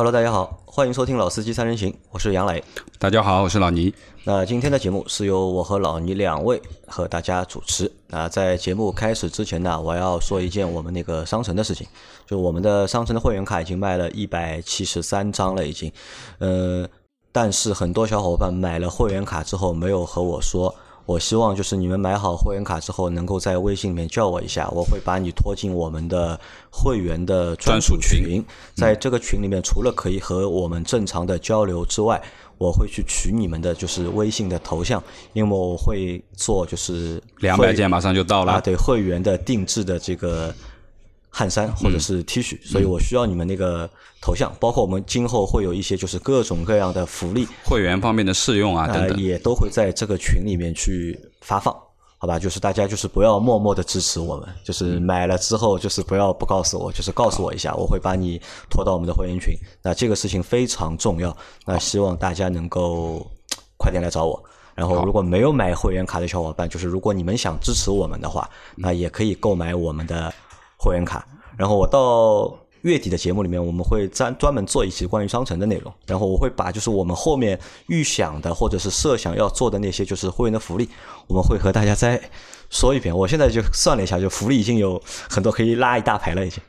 Hello，大家好，欢迎收听《老司机三人行》，我是杨磊。大家好，我是老倪。那今天的节目是由我和老倪两位和大家主持。那在节目开始之前呢，我要说一件我们那个商城的事情，就我们的商城的会员卡已经卖了一百七十三张了，已经。呃，但是很多小伙伴买了会员卡之后，没有和我说。我希望就是你们买好会员卡之后，能够在微信里面叫我一下，我会把你拖进我们的会员的专属群。在这个群里面，除了可以和我们正常的交流之外，我会去取你们的就是微信的头像，因为我会做就是两百件马上就到了啊，对会员的定制的这个。汗衫或者是 T 恤，所以我需要你们那个头像，包括我们今后会有一些就是各种各样的福利，会员方面的试用啊等等，也都会在这个群里面去发放，好吧？就是大家就是不要默默的支持我们，就是买了之后就是不要不告诉我，就是告诉我一下，我会把你拖到我们的会员群。那这个事情非常重要，那希望大家能够快点来找我。然后如果没有买会员卡的小伙伴，就是如果你们想支持我们的话，那也可以购买我们的。会员卡，然后我到月底的节目里面，我们会专专门做一期关于商城的内容，然后我会把就是我们后面预想的或者是设想要做的那些就是会员的福利，我们会和大家再说一遍。我现在就算了一下，就福利已经有很多可以拉一大排了，已经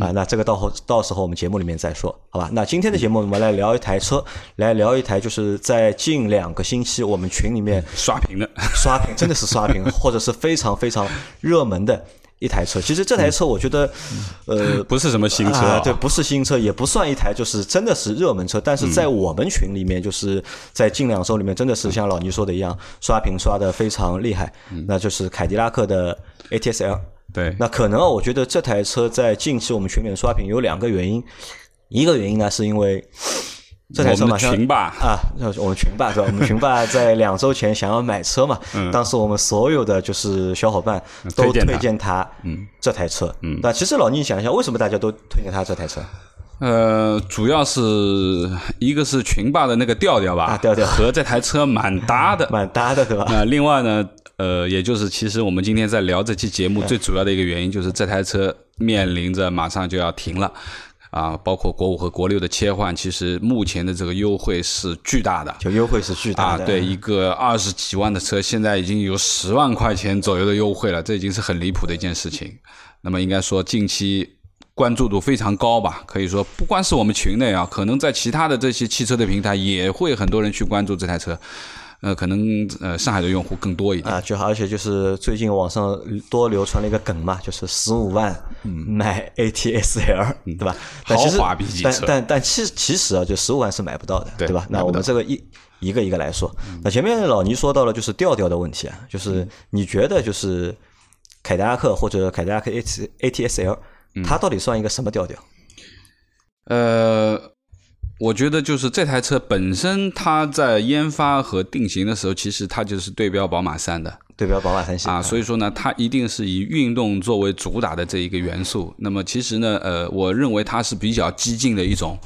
啊。那这个到后到时候我们节目里面再说，好吧？那今天的节目我们来聊一台车，来聊一台就是在近两个星期我们群里面刷屏的，刷屏真的是刷屏，或者是非常非常热门的。一台车，其实这台车我觉得，呃，不是什么新车，对，不是新车，也不算一台，就是真的是热门车。但是在我们群里面，就是在近两周里面，真的是像老倪说的一样，刷屏刷的非常厉害。那就是凯迪拉克的 ATS L。对，那可能我觉得这台车在近期我们群里面刷屏有两个原因，一个原因呢是因为。这台车马上群霸啊，我们群霸是吧？我们群霸在两周前想要买车嘛，当时我们所有的就是小伙伴都推荐他，嗯，这台车，嗯，那其实老倪想一下，为什么大家都推荐他这台车？呃，主要是一个是群霸的那个调调吧，调调和这台车蛮搭的，蛮搭的，对吧？那另外呢，呃，也就是其实我们今天在聊这期节目最主要的一个原因，就是这台车面临着马上就要停了。啊，包括国五和国六的切换，其实目前的这个优惠是巨大的，就优惠是巨大的。啊，对，一个二十几万的车，现在已经有十万块钱左右的优惠了，这已经是很离谱的一件事情。那么应该说，近期关注度非常高吧？可以说，不光是我们群内啊，可能在其他的这些汽车的平台，也会很多人去关注这台车。呃，可能呃，上海的用户更多一点啊，就而且就是最近网上多流传了一个梗嘛，就是十五万买 ATS-L，对吧？豪华 B 级车，但但但其其实啊，就十五万是买不到的，对吧？那我们这个一一个一个来说，那前面老倪说到了就是调调的问题啊，就是你觉得就是凯迪拉克或者凯迪拉克 A T A T S L，它到底算一个什么调调？呃。我觉得就是这台车本身，它在研发和定型的时候，其实它就是对标宝马三的，对标宝马三系啊，所以说呢，它一定是以运动作为主打的这一个元素。那么其实呢，呃，我认为它是比较激进的一种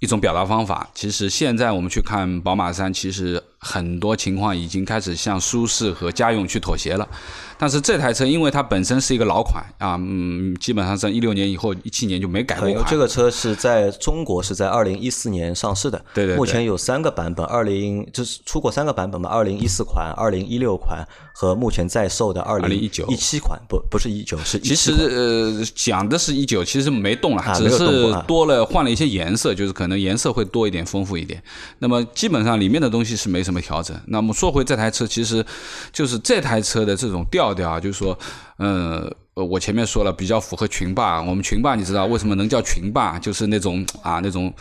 一种表达方法。其实现在我们去看宝马三，其实很多情况已经开始向舒适和家用去妥协了。但是这台车，因为它本身是一个老款啊，嗯，基本上在一六年以后，一七年就没改过款。这个车是在中国是在二零一四年上市的，对对。目前有三个版本，二零就是出过三个版本嘛，二零一四款、二零一六款和目前在售的二零一九一七款，不不是一九是。其实呃讲的是一九，其实没动了，只是多了换了一些颜色，就是可能颜色会多一点、丰富一点。那么基本上里面的东西是没什么调整。那么说回这台车，其实就是这台车的这种调。调调啊，就是说，呃，我前面说了，比较符合群霸。我们群霸，你知道为什么能叫群霸？就是那种啊，那种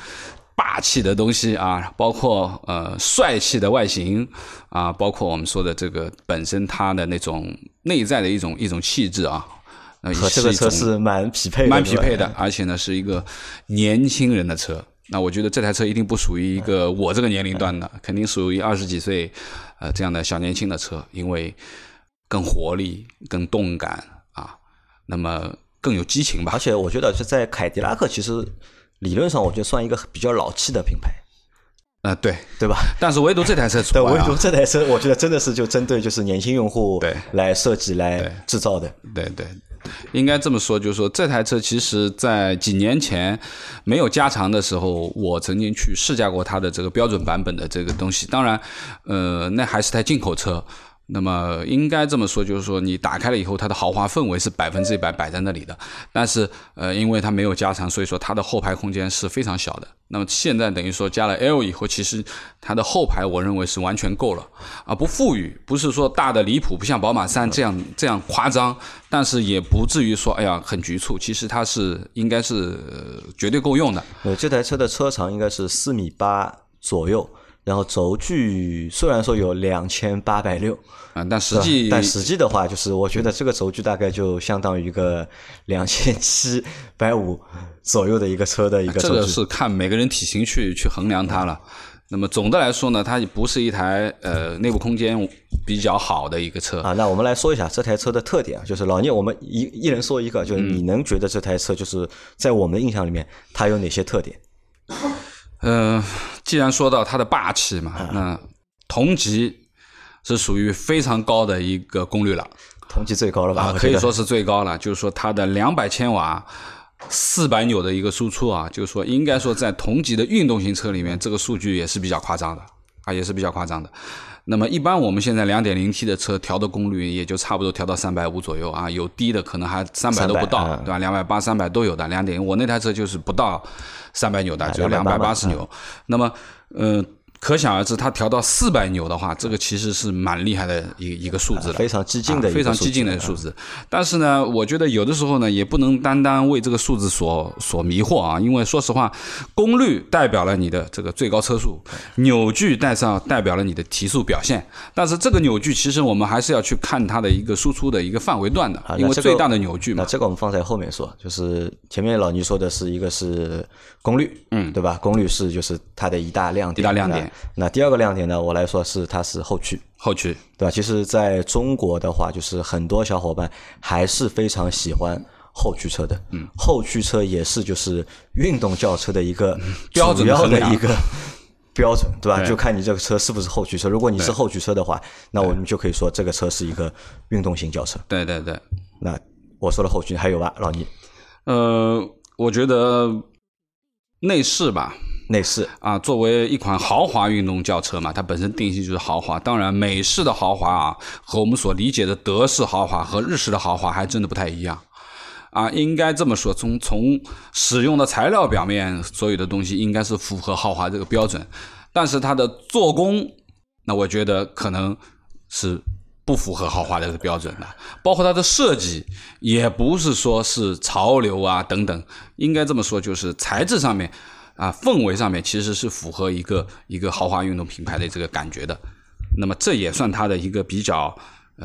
霸气的东西啊，包括呃帅气的外形啊，包括我们说的这个本身它的那种内在的一种一种气质啊，和这个车是蛮匹配，蛮匹配的。而且呢，是一个年轻人的车。那我觉得这台车一定不属于一个我这个年龄段的，肯定属于二十几岁呃这样的小年轻的车，因为。更活力、更动感啊，那么更有激情吧。而且我觉得是在凯迪拉克，其实理论上我觉得算一个比较老气的品牌。啊，对对吧？但是唯独这台车，对，唯独这台车，我觉得真的是就针对就是年轻用户对来设计来制造的。对对，应该这么说，就是说这台车其实在几年前没有加长的时候，我曾经去试驾过它的这个标准版本的这个东西。当然，呃，那还是台进口车。那么应该这么说，就是说你打开了以后，它的豪华氛围是百分之一百摆在那里的。但是，呃，因为它没有加长，所以说它的后排空间是非常小的。那么现在等于说加了 L 以后，其实它的后排我认为是完全够了啊，不富裕，不是说大的离谱，不像宝马三这样这样夸张，但是也不至于说哎呀很局促。其实它是应该是绝对够用的。呃，这台车的车长应该是四米八左右。然后轴距虽然说有两千八百六啊，但实际但实际的话，就是我觉得这个轴距大概就相当于一个两千七百五左右的一个车的一个。这个是看每个人体型去去衡量它了。那么总的来说呢，它不是一台呃内部空间比较好的一个车啊。那我们来说一下这台车的特点，就是老聂，我们一一人说一个，就是你能觉得这台车就是在我们的印象里面它有哪些特点？嗯，既然说到它的霸气嘛，那同级是属于非常高的一个功率了，同级最高了吧？可以说是最高了。就是说它的两百千瓦、四百扭的一个输出啊，就是说应该说在同级的运动型车里面，这个数据也是比较夸张的啊，也是比较夸张的。那么一般我们现在两点零 T 的车调的功率也就差不多调到三百五左右啊，有低的可能还三百都不到，对吧？两百八、三百都有的。两点，我那台车就是不到三百牛的，只有两百八十牛。那么，嗯。可想而知，它调到四百牛的话，这个其实是蛮厉害的一一个数字了，非常激进的，非常激进的数字。但是呢，我觉得有的时候呢，也不能单单为这个数字所所迷惑啊，因为说实话，功率代表了你的这个最高车速，扭矩带上代表了你的提速表现。但是这个扭矩其实我们还是要去看它的一个输出的一个范围段的，因为最大的扭矩嘛。那这个我们放在后面说，就是前面老倪说的是一个是功率，嗯，对吧？功率是就是它的一大亮点，一大亮点。那第二个亮点呢？我来说是它是后驱，后驱，对吧？其实在中国的话，就是很多小伙伴还是非常喜欢后驱车的。嗯，后驱车也是就是运动轿车的一个 标准的一个 标准，对吧？就看你这个车是不是后驱车。如果你是后驱车的话，那我们就可以说这个车是一个运动型轿车。对对对。那我说的后驱还有吧，老倪？呃，我觉得内饰吧。内饰啊，作为一款豪华运动轿车嘛，它本身定性就是豪华。当然，美式的豪华啊，和我们所理解的德式豪华和日式的豪华还真的不太一样啊。应该这么说，从从使用的材料表面，所有的东西应该是符合豪华这个标准。但是它的做工，那我觉得可能是不符合豪华这个标准的。包括它的设计，也不是说是潮流啊等等。应该这么说，就是材质上面。啊，氛围上面其实是符合一个一个豪华运动品牌的这个感觉的，那么这也算它的一个比较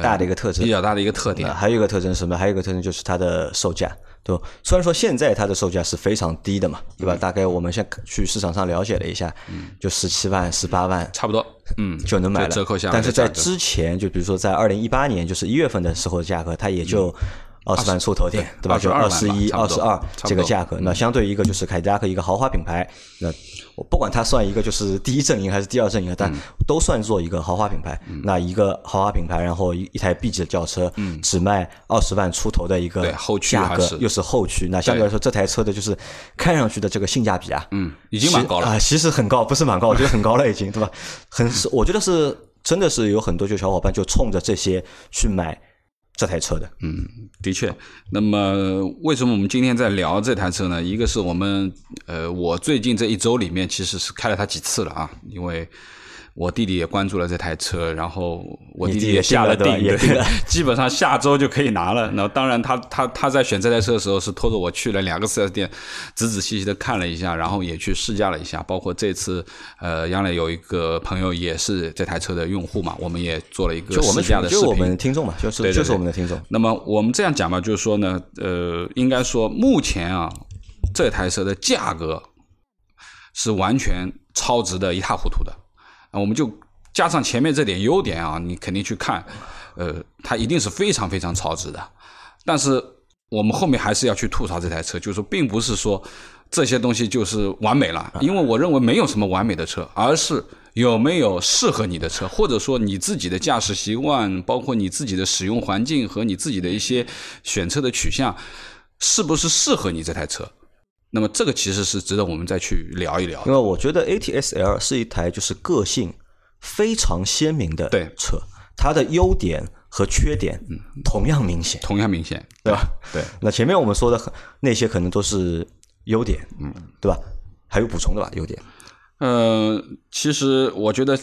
大的一个特征，比较大的一个特点。还有一个特征是什么？还有一个特征就是它的售价，对虽然说现在它的售价是非常低的嘛，对吧？大概我们先去市场上了解了一下，就十七万、十八万，差不多，嗯，就能买了。折扣下，但是在之前，就比如说在二零一八年，就是一月份的时候的价格，它也就。二十万出头点，对吧？就二十一、二十二这个价格，那相对一个就是凯迪拉克一个豪华品牌，那我不管它算一个就是第一阵营还是第二阵营，但都算作一个豪华品牌。那一个豪华品牌，然后一一台 B 级的轿车，只卖二十万出头的一个价格，又是后驱，那相对来说这台车的就是看上去的这个性价比啊，嗯，已经蛮高了啊，其实很高，不是蛮高，我觉得很高了已经，对吧？很，我觉得是真的是有很多就小伙伴就冲着这些去买。这台车的，嗯，的确。那么，为什么我们今天在聊这台车呢？一个是我们，呃，我最近这一周里面其实是开了它几次了啊，因为。我弟弟也关注了这台车，然后我弟弟也下了订，基本上下周就可以拿了。那当然，他他他在选这台车的时候是拖着我去了两个四 S 店，仔仔细细的看了一下，然后也去试驾了一下。包括这次，呃，杨磊有一个朋友也是这台车的用户嘛，我们也做了一个试驾的视频。就我们听众嘛，就是就是我们的听众。那么我们这样讲嘛，就是说呢，呃，应该说目前啊，这台车的价格是完全超值的一塌糊涂的。那我们就加上前面这点优点啊，你肯定去看，呃，它一定是非常非常超值的。但是我们后面还是要去吐槽这台车，就是说，并不是说这些东西就是完美了，因为我认为没有什么完美的车，而是有没有适合你的车，或者说你自己的驾驶习惯，包括你自己的使用环境和你自己的一些选车的取向，是不是适合你这台车？那么这个其实是值得我们再去聊一聊。因为我觉得 ATS-L 是一台就是个性非常鲜明的车，它的优点和缺点同样明显，同样明显，对吧？对。那前面我们说的那些可能都是优点，嗯，对吧？还有补充的吧？优点。呃，其实我觉得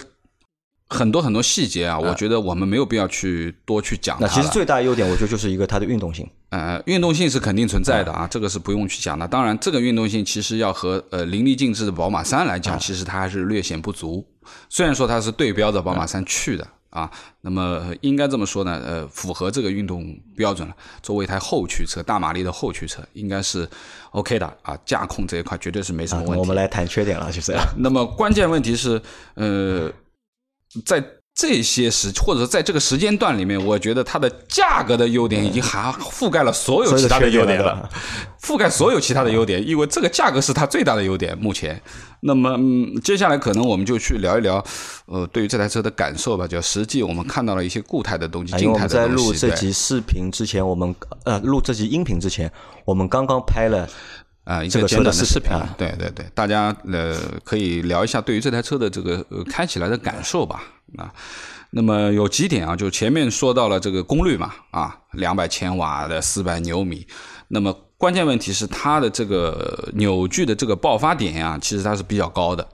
很多很多细节啊，我觉得我们没有必要去多去讲。那其实最大优点，我觉得就是一个它的运动性。呃，运动性是肯定存在的啊，这个是不用去讲的。当然，这个运动性其实要和呃淋漓尽致的宝马三来讲，其实它还是略显不足。虽然说它是对标着宝马三去的。啊，那么应该这么说呢，呃，符合这个运动标准了。作为一台后驱车，大马力的后驱车，应该是 OK 的啊。驾控这一块绝对是没什么问题。我们来谈缺点了，就是那么关键问题是，呃，在。这些时，或者说在这个时间段里面，我觉得它的价格的优点已经还覆盖了所有其他的优点了，覆盖所有其他的优点，因为这个价格是它最大的优点。目前，那么嗯，接下来可能我们就去聊一聊，呃，对于这台车的感受吧。就实际我们看到了一些固态的东西，静态的东西。在录这集视频之前，我们呃录这集音频之前，我们刚刚拍了啊一个简短的视频。对对对，大家呃可以聊一下对于这台车的这个开起来的感受吧。啊，那么有几点啊，就前面说到了这个功率嘛，啊，两百千瓦的四百牛米，那么关键问题是它的这个扭矩的这个爆发点呀，其实它是比较高的，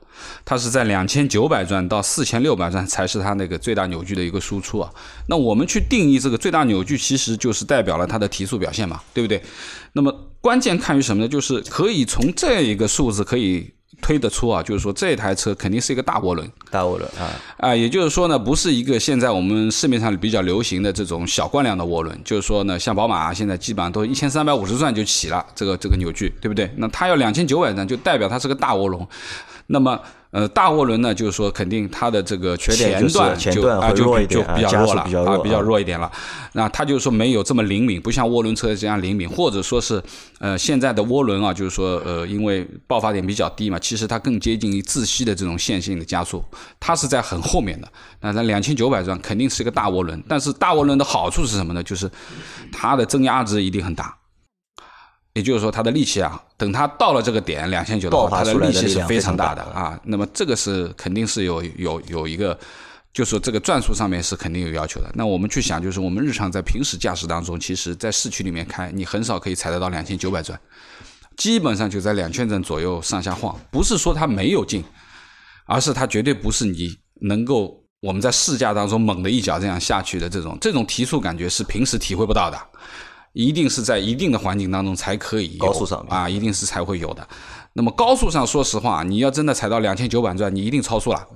它是在两千九百转到四千六百转才是它那个最大扭矩的一个输出啊。那我们去定义这个最大扭矩，其实就是代表了它的提速表现嘛，对不对？那么关键看于什么呢？就是可以从这一个数字可以。推得出啊，就是说这台车肯定是一个大涡轮，大涡轮啊啊，也就是说呢，不是一个现在我们市面上比较流行的这种小惯量的涡轮，就是说呢，像宝马啊现在基本上都一千三百五十转就起了这个这个扭矩，对不对？那它要两千九百转，就代表它是个大涡轮，那么。呃，大涡轮呢，就是说肯定它的这个缺点前段就啊就就比较弱了啊，比较弱一点了。那它就是说没有这么灵敏，不像涡轮车这样灵敏，或者说是呃现在的涡轮啊，就是说呃因为爆发点比较低嘛，其实它更接近于自吸的这种线性的加速，它是在很后面的。那在两千九百转肯定是一个大涡轮，但是大涡轮的好处是什么呢？就是它的增压值一定很大。也就是说，它的力气啊，等它到了这个点两千九的话，它的力气是非常大的啊。那么这个是肯定是有有有一个，就是说这个转速上面是肯定有要求的。那我们去想，就是我们日常在平时驾驶当中，其实在市区里面开，你很少可以踩得到两千九百转，基本上就在两千转左右上下晃。不是说它没有劲，而是它绝对不是你能够我们在试驾当中猛的一脚这样下去的这种这种提速感觉是平时体会不到的。一定是在一定的环境当中才可以高速上啊，一定是才会有的。那么高速上，说实话，你要真的踩到两千九百转，你一定超速了。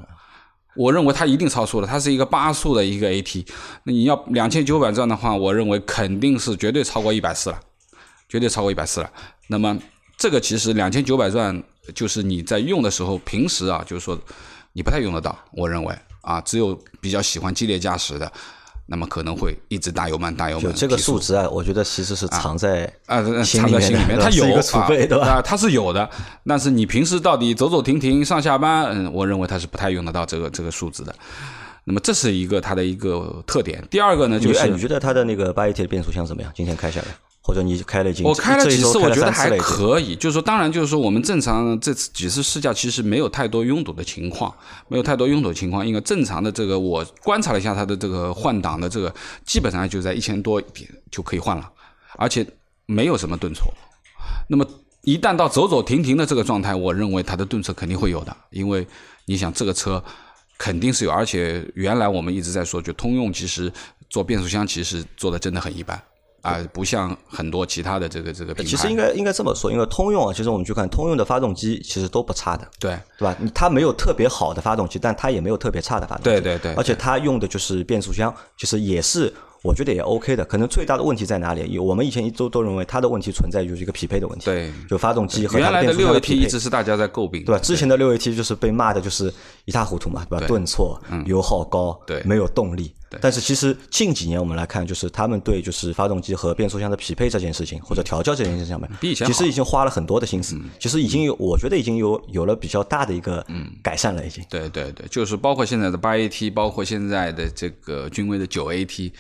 我认为它一定超速了，它是一个八速的一个 AT，那你要两千九百转的话，我认为肯定是绝对超过一百四了，绝对超过一百四了。那么这个其实两千九百转，就是你在用的时候，平时啊，就是说你不太用得到。我认为啊，只有比较喜欢激烈驾驶的。那么可能会一直大油慢大油慢，这个数值啊，我觉得其实是藏在啊藏在心里面，它有一个储备，对吧？啊，它是有的，但是你平时到底走走停停上下班，嗯，我认为它是不太用得到这个这个数值的。那么这是一个它的一个特点。第二个呢，就是你觉得它的那个八 AT 的变速箱怎么样？今天开下来？或者你开了几？我开了几次，我觉得还可以。就是说，当然，就是说，我们正常这次几次试驾，其实没有太多拥堵的情况，没有太多拥堵情况。因为正常的这个，我观察了一下它的这个换挡的这个，基本上就在一千多点就可以换了，而且没有什么顿挫。那么一旦到走走停停的这个状态，我认为它的顿挫肯定会有的，因为你想这个车肯定是有，而且原来我们一直在说，就通用其实做变速箱其实做的真的很一般。啊，不像很多其他的这个这个品牌。其实应该应该这么说，因为通用啊，其实我们去看通用的发动机，其实都不差的。对，对吧？它没有特别好的发动机，但它也没有特别差的发动机。对对对。而且它用的就是变速箱，其实也是我觉得也 OK 的。可能最大的问题在哪里？我们以前都都认为它的问题存在就是一个匹配的问题。对。就发动机和原来的六 AT 一直是大家在诟病，对吧？之前的六 AT 就是被骂的就是一塌糊涂嘛，对吧？顿挫、油耗高、对，没有动力。但是其实近几年我们来看，就是他们对就是发动机和变速箱的匹配这件事情，或者调教这件事情上面，其实已经花了很多的心思。其实已经有，我觉得已经有有了比较大的一个改善了，已经。对对对，就是包括现在的八 AT，包括现在的这个君威的九 AT，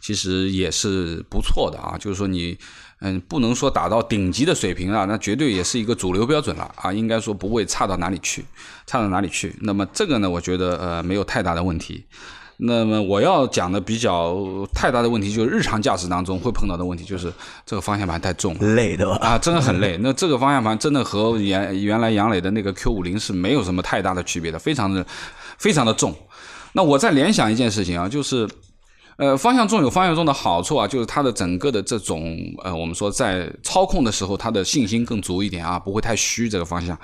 其实也是不错的啊。就是说你。嗯，不能说达到顶级的水平了，那绝对也是一个主流标准了啊，应该说不会差到哪里去，差到哪里去。那么这个呢，我觉得呃没有太大的问题。那么我要讲的比较太大的问题，就是日常驾驶当中会碰到的问题，就是这个方向盘太重，累的啊，真的很累。那这个方向盘真的和原原来杨磊的那个 Q 五零是没有什么太大的区别的，非常的非常的重。那我再联想一件事情啊，就是。呃，方向重有方向重的好处啊，就是它的整个的这种呃，我们说在操控的时候，它的信心更足一点啊，不会太虚这个方向。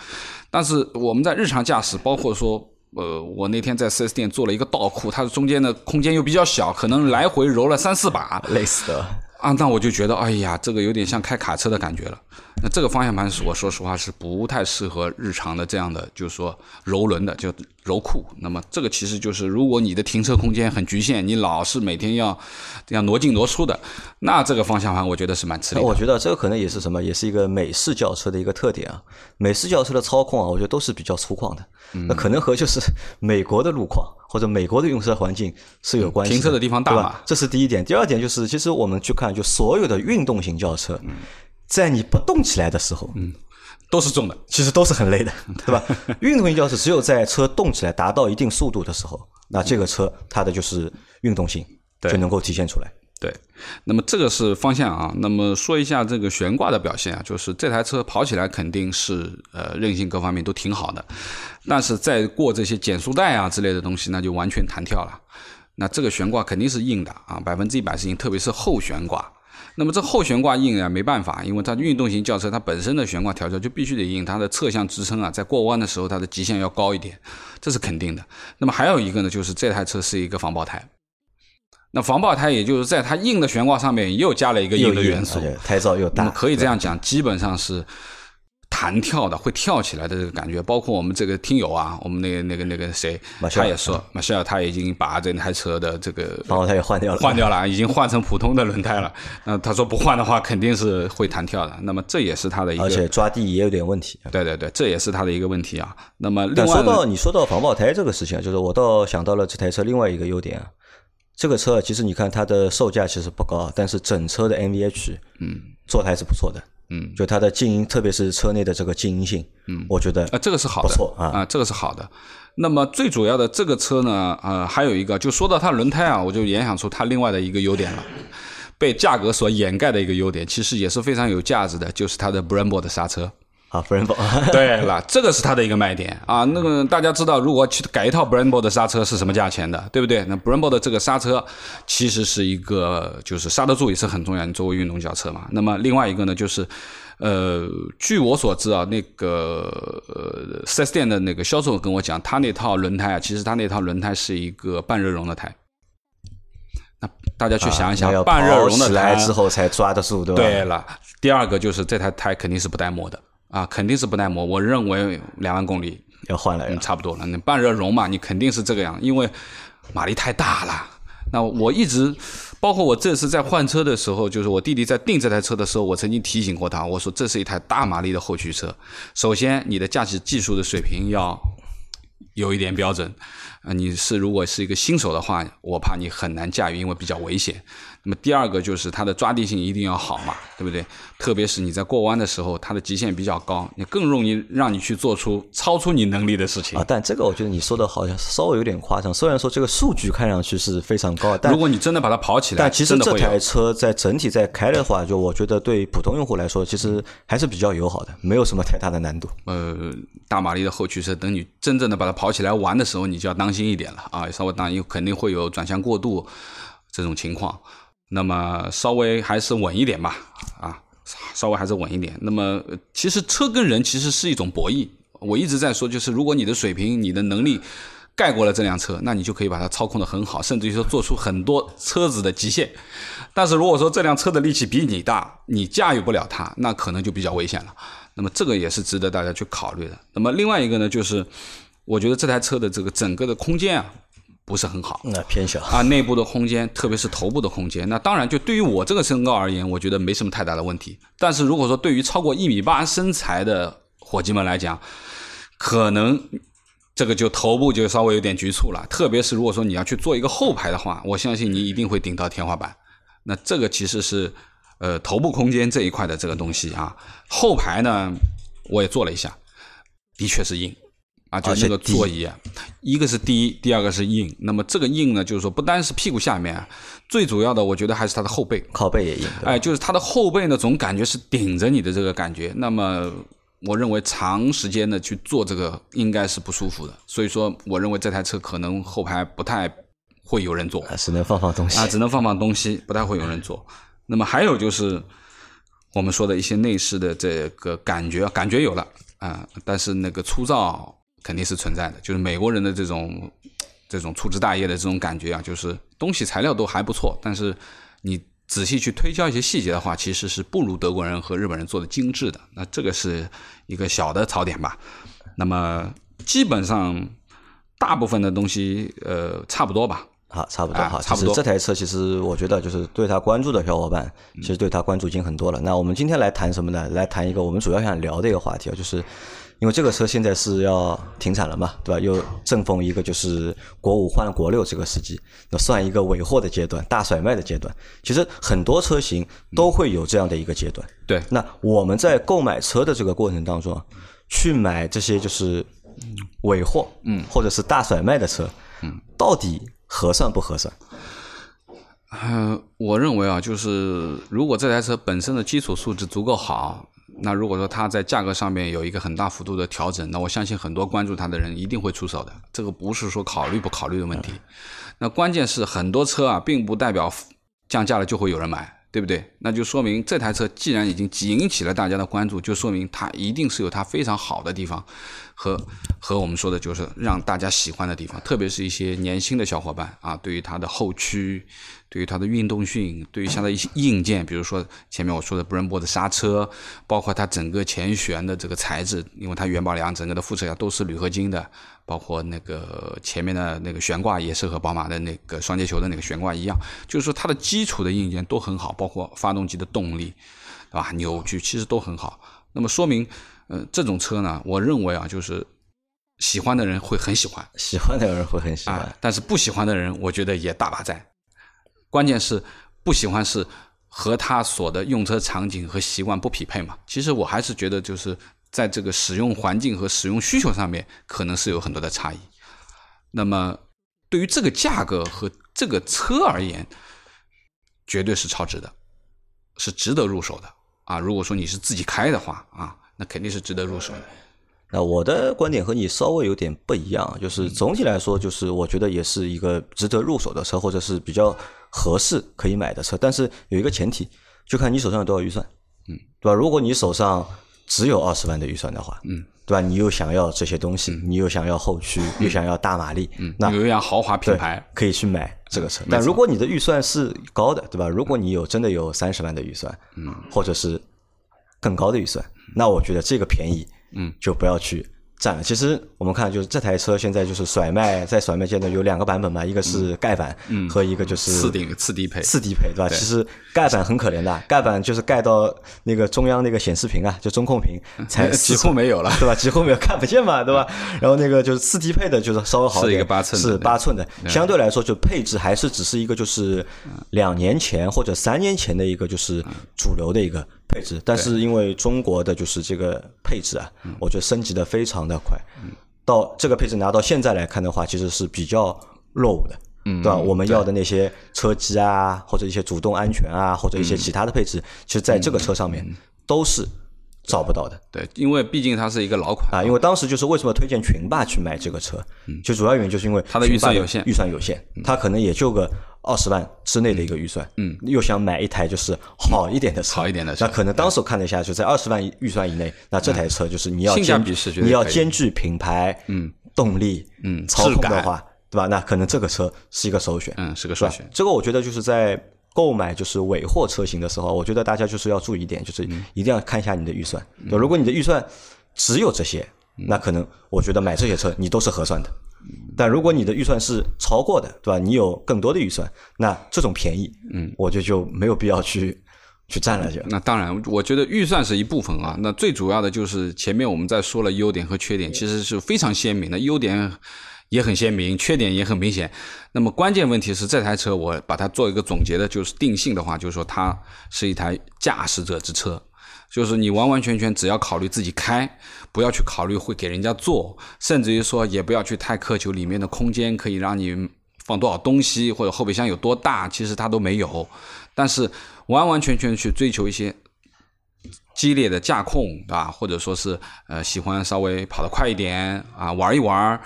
但是我们在日常驾驶，包括说，呃，我那天在 4S 店做了一个倒库，它的中间的空间又比较小，可能来回揉了三四把，累死的。啊，那我就觉得，哎呀，这个有点像开卡车的感觉了。那这个方向盘是我说实话是不太适合日常的这样的，就是说柔轮的，就柔库。那么这个其实就是，如果你的停车空间很局限，你老是每天要这样挪进挪出的，那这个方向盘我觉得是蛮吃力。我觉得这个可能也是什么，也是一个美式轿车的一个特点啊。美式轿车的操控啊，我觉得都是比较粗犷的。那可能和就是美国的路况或者美国的用车环境是有关系。停车的地方大嘛，这是第一点。第二点就是，其实我们去看，就所有的运动型轿车。在你不动起来的时候，嗯，都是重的，其实都是很累的，对吧？运动型轿车只有在车动起来达到一定速度的时候，那这个车它的就是运动性就能够体现出来。对，那么这个是方向啊。那么说一下这个悬挂的表现啊，就是这台车跑起来肯定是呃韧性各方面都挺好的，但是在过这些减速带啊之类的东西，那就完全弹跳了。那这个悬挂肯定是硬的啊，百分之一百是硬，特别是后悬挂。那么这后悬挂硬啊，没办法，因为它运动型轿车它本身的悬挂调教就必须得硬，它的侧向支撑啊，在过弯的时候它的极限要高一点，这是肯定的。那么还有一个呢，就是这台车是一个防爆胎，那防爆胎也就是在它硬的悬挂上面又加了一个硬的元素，胎噪又大，可以这样讲，基本上是。弹跳的会跳起来的这个感觉，包括我们这个听友啊，我们那个那个那个谁，他也说，马歇尔他已经把这台车的这个防爆胎也换掉了，换掉了，已经换成普通的轮胎了。那他说不换的话，肯定是会弹跳的。那么这也是他的一个，而且抓地也有点问题。对对对，这也是他的一个问题啊。那么另外，说到你说到防爆胎这个事情，就是我倒想到了这台车另外一个优点啊。这个车其实你看它的售价其实不高，但是整车的 NVH 嗯做的还是不错的。嗯，就它的静音，特别是车内的这个静音性，嗯，我觉得啊，这个是好的，不错啊，啊，这个是好的。那么最主要的这个车呢，呃，还有一个，就说到它轮胎啊，我就联想出它另外的一个优点了，被价格所掩盖的一个优点，其实也是非常有价值的，就是它的 Brembo 的刹车。啊，Brembo，对了，这个是它的一个卖点啊。那个大家知道，如果去改一套 Brembo 的刹车是什么价钱的，对不对？那 Brembo 的这个刹车其实是一个，就是刹得住也是很重要。你作为运动轿车嘛，那么另外一个呢，就是。呃，据我所知啊，那个呃四 S 店的那个销售跟我讲，他那套轮胎啊，其实他那套轮胎是一个半热熔的胎。那大家去想一想，半热熔的胎之后才抓得住，对吧？对了，第二个就是这台胎肯定是不带磨的啊，肯定是不耐磨。我认为两万公里要换了，差不多了。那半热熔嘛，你肯定是这个样，因为马力太大了。那我一直。包括我这次在换车的时候，就是我弟弟在订这台车的时候，我曾经提醒过他，我说这是一台大马力的后驱车。首先，你的驾驶技术的水平要有一点标准。啊，你是如果是一个新手的话，我怕你很难驾驭，因为比较危险。那么第二个就是它的抓地性一定要好嘛，对不对？特别是你在过弯的时候，它的极限比较高，你更容易让你去做出超出你能力的事情啊。但这个我觉得你说的好像稍微有点夸张。虽然说这个数据看上去是非常高，但如果你真的把它跑起来，但其实这台车在整体在开的话，就我觉得对普通用户来说，其实还是比较友好的，没有什么太大的难度。呃，大马力的后驱车，等你真正的把它跑起来玩的时候，你就要当心一点了啊，稍微当心肯定会有转向过度这种情况。那么稍微还是稳一点吧，啊，稍微还是稳一点。那么其实车跟人其实是一种博弈。我一直在说，就是如果你的水平、你的能力盖过了这辆车，那你就可以把它操控的很好，甚至于说做出很多车子的极限。但是如果说这辆车的力气比你大，你驾驭不了它，那可能就比较危险了。那么这个也是值得大家去考虑的。那么另外一个呢，就是我觉得这台车的这个整个的空间啊。不是很好，那偏小啊，内部的空间，特别是头部的空间。那当然，就对于我这个身高而言，我觉得没什么太大的问题。但是如果说对于超过一米八身材的伙计们来讲，可能这个就头部就稍微有点局促了。特别是如果说你要去做一个后排的话，我相信你一定会顶到天花板。那这个其实是呃头部空间这一块的这个东西啊。后排呢，我也做了一下，的确是硬。啊，就那个座椅，一个是低，第二个是硬。那么这个硬呢，就是说不单是屁股下面，最主要的我觉得还是它的后背，靠背也硬。哎，就是它的后背呢，总感觉是顶着你的这个感觉。那么我认为长时间的去坐这个应该是不舒服的。所以说，我认为这台车可能后排不太会有人坐，只能放放东西啊，只能放放东西，不太会有人坐。那么还有就是我们说的一些内饰的这个感觉，感觉有了啊，但是那个粗糙。肯定是存在的，就是美国人的这种这种粗枝大叶的这种感觉啊，就是东西材料都还不错，但是你仔细去推敲一些细节的话，其实是不如德国人和日本人做的精致的。那这个是一个小的槽点吧。那么基本上大部分的东西呃差不多吧。好，差不多好。其实这台车其实我觉得就是对他关注的小伙伴，其实对他关注已经很多了。那我们今天来谈什么呢？来谈一个我们主要想聊的一个话题啊，就是。因为这个车现在是要停产了嘛，对吧？又正逢一个就是国五换国六这个时机，那算一个尾货的阶段，大甩卖的阶段。其实很多车型都会有这样的一个阶段。对。那我们在购买车的这个过程当中，去买这些就是尾货，嗯，或者是大甩卖的车，嗯，到底合算不合算？嗯，我认为啊，就是如果这台车本身的基础素质足够好。那如果说它在价格上面有一个很大幅度的调整，那我相信很多关注它的人一定会出手的。这个不是说考虑不考虑的问题，那关键是很多车啊，并不代表降价了就会有人买，对不对？那就说明这台车既然已经引起了大家的关注，就说明它一定是有它非常好的地方。和和我们说的就是让大家喜欢的地方，特别是一些年轻的小伙伴啊，对于它的后驱，对于它的运动性，对于像的一些硬件，比如说前面我说的 Brembo 的刹车，包括它整个前悬的这个材质，因为它元宝梁整个的副车架都是铝合金的，包括那个前面的那个悬挂也是和宝马的那个双节球的那个悬挂一样，就是说它的基础的硬件都很好，包括发动机的动力，对吧？扭矩其实都很好，那么说明。嗯，这种车呢，我认为啊，就是喜欢的人会很喜欢，喜欢的人会很喜欢，但是不喜欢的人，我觉得也大把在。关键是不喜欢是和他所的用车场景和习惯不匹配嘛。其实我还是觉得，就是在这个使用环境和使用需求上面，可能是有很多的差异。那么对于这个价格和这个车而言，绝对是超值的，是值得入手的啊。如果说你是自己开的话啊。那肯定是值得入手的。那我的观点和你稍微有点不一样，就是总体来说，就是我觉得也是一个值得入手的车，或者是比较合适可以买的车。但是有一个前提，就看你手上有多少预算，嗯，对吧？如果你手上只有二十万的预算的话，嗯，对吧？你又想要这些东西，你又想要后驱，又想要大马力，嗯，那有一辆豪华品牌可以去买这个车。但如果你的预算是高的，对吧？如果你有真的有三十万的预算，嗯，或者是更高的预算。那我觉得这个便宜，嗯，就不要去占了。其实我们看，就是这台车现在就是甩卖，在甩卖阶段有两个版本嘛，一个是盖板，嗯，和一个就是次顶次低配，次低配，对吧？其实盖板很可怜的，盖板就是盖到那个中央那个显示屏啊，就中控屏才几乎没有了，对吧？几乎没有看不见嘛，对吧？然后那个就是次低配的，就是稍微好一点，是八寸，是八寸的，相对来说就配置还是只是一个就是两年前或者三年前的一个就是主流的一个。配置，但是因为中国的就是这个配置啊，我觉得升级的非常的快。到这个配置拿到现在来看的话，其实是比较落伍的，嗯对吧？我们要的那些车机啊，或者一些主动安全啊，或者一些其他的配置，其实在这个车上面都是。找不到的，对，因为毕竟它是一个老款啊。因为当时就是为什么推荐群霸去买这个车，就主要原因就是因为它的预算有限，预算有限，它可能也就个二十万之内的一个预算，嗯，又想买一台就是好一点的车，好一点的车，那可能当时看了一下，就在二十万预算以内，那这台车就是你要兼你要兼具品牌、嗯，动力、嗯，操控的话，对吧？那可能这个车是一个首选，嗯，是个首选。这个我觉得就是在。购买就是尾货车型的时候，我觉得大家就是要注意一点，就是一定要看一下你的预算。如果你的预算只有这些，那可能我觉得买这些车你都是合算的。但如果你的预算是超过的，对吧？你有更多的预算，那这种便宜，嗯，我觉得就没有必要去 去占了。就那当然，我觉得预算是一部分啊。那最主要的就是前面我们在说了优点和缺点，其实是非常鲜明的，优点也很鲜明，缺点也很明显。那么关键问题是这台车，我把它做一个总结的，就是定性的话，就是说它是一台驾驶者之车。就是你完完全全只要考虑自己开，不要去考虑会给人家坐，甚至于说也不要去太苛求里面的空间可以让你放多少东西或者后备箱有多大，其实它都没有。但是完完全全去追求一些激烈的驾控，对吧？或者说是呃喜欢稍微跑得快一点啊，玩一玩，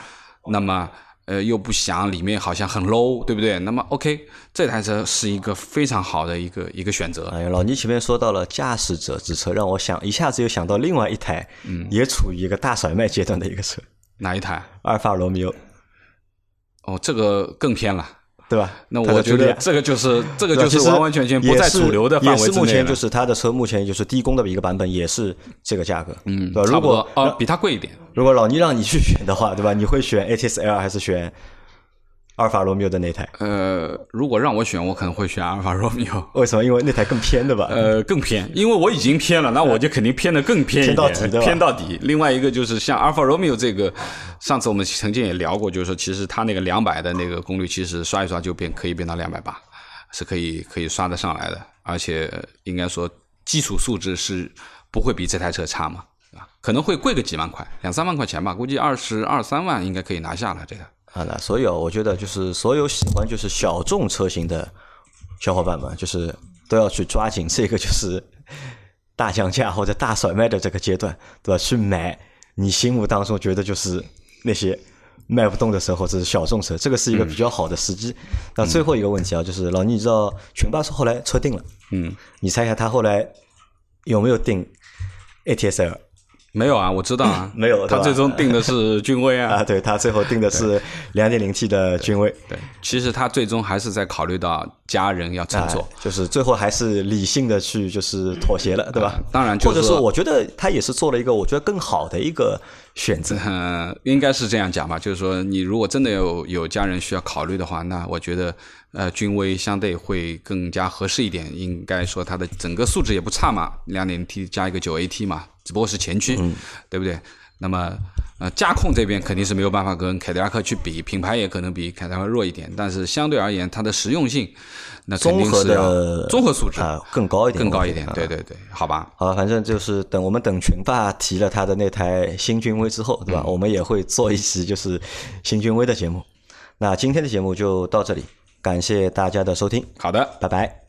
那么。呃，又不想里面好像很 low，对不对？那么 OK，这台车是一个非常好的一个一个选择。哎，老倪前面说到了驾驶者之车，让我想一下子又想到另外一台，嗯，也处于一个大甩卖阶段的一个车，哪一台？阿尔法罗密欧。哦，这个更偏了。对吧？那我觉得这个就是这个就是完完全全不在主流的范围之内。目前就是它的车，目前就是低功的一个版本，也是这个价格。嗯，对吧？如果啊，比它贵一点。如果老倪让你去选的话，对吧？你会选 ATS L 还是选？阿尔法罗密欧的那台，呃，如果让我选，我可能会选阿尔法罗密欧。为什么？因为那台更偏，的吧？呃，更偏，因为我已经偏了，那我就肯定偏的更偏一点，偏到底，偏到底。另外一个就是像阿尔法罗密欧这个，上次我们曾经也聊过，就是说其实它那个两百的那个功率，其实刷一刷就变可以变到两百八，是可以可以刷得上来的，而且应该说基础素质是不会比这台车差嘛，啊，可能会贵个几万块，两三万块钱吧，估计二十二三万应该可以拿下了这个。啊，那所以啊，我觉得就是所有喜欢就是小众车型的小伙伴们，就是都要去抓紧这个就是大降价或者大甩卖的这个阶段，对吧？去买你心目当中觉得就是那些卖不动的车或者是小众车，这个是一个比较好的时机。那最后一个问题啊，就是老倪，你知道群巴是后来车定了，嗯，你猜一下他后来有没有定 ATS-L？没有啊，我知道啊，没有，他最终定的是君威啊，啊，对他最后定的是两点零 T 的君威，对，其实他最终还是在考虑到家人要乘坐，就是最后还是理性的去就是妥协了，对吧？当然，或者说我觉得他也是做了一个我觉得更好的一个选择，嗯，应该是这样讲吧，就是说你如果真的有有家人需要考虑的话，那我觉得呃君威相对会更加合适一点，应该说它的整个素质也不差嘛，两点 T 加一个九 AT 嘛。只不过是前驱，对不对？那么，呃，驾控这边肯定是没有办法跟凯迪拉克去比，品牌也可能比凯迪拉克弱一点，但是相对而言，它的实用性，那肯定是要综合素质啊更高一点，更高一点。对对对，好吧。好，反正就是等我们等群霸提了他的那台新君威之后，对吧？我们也会做一期就是新君威的节目。那今天的节目就到这里，感谢大家的收听。好的，拜拜。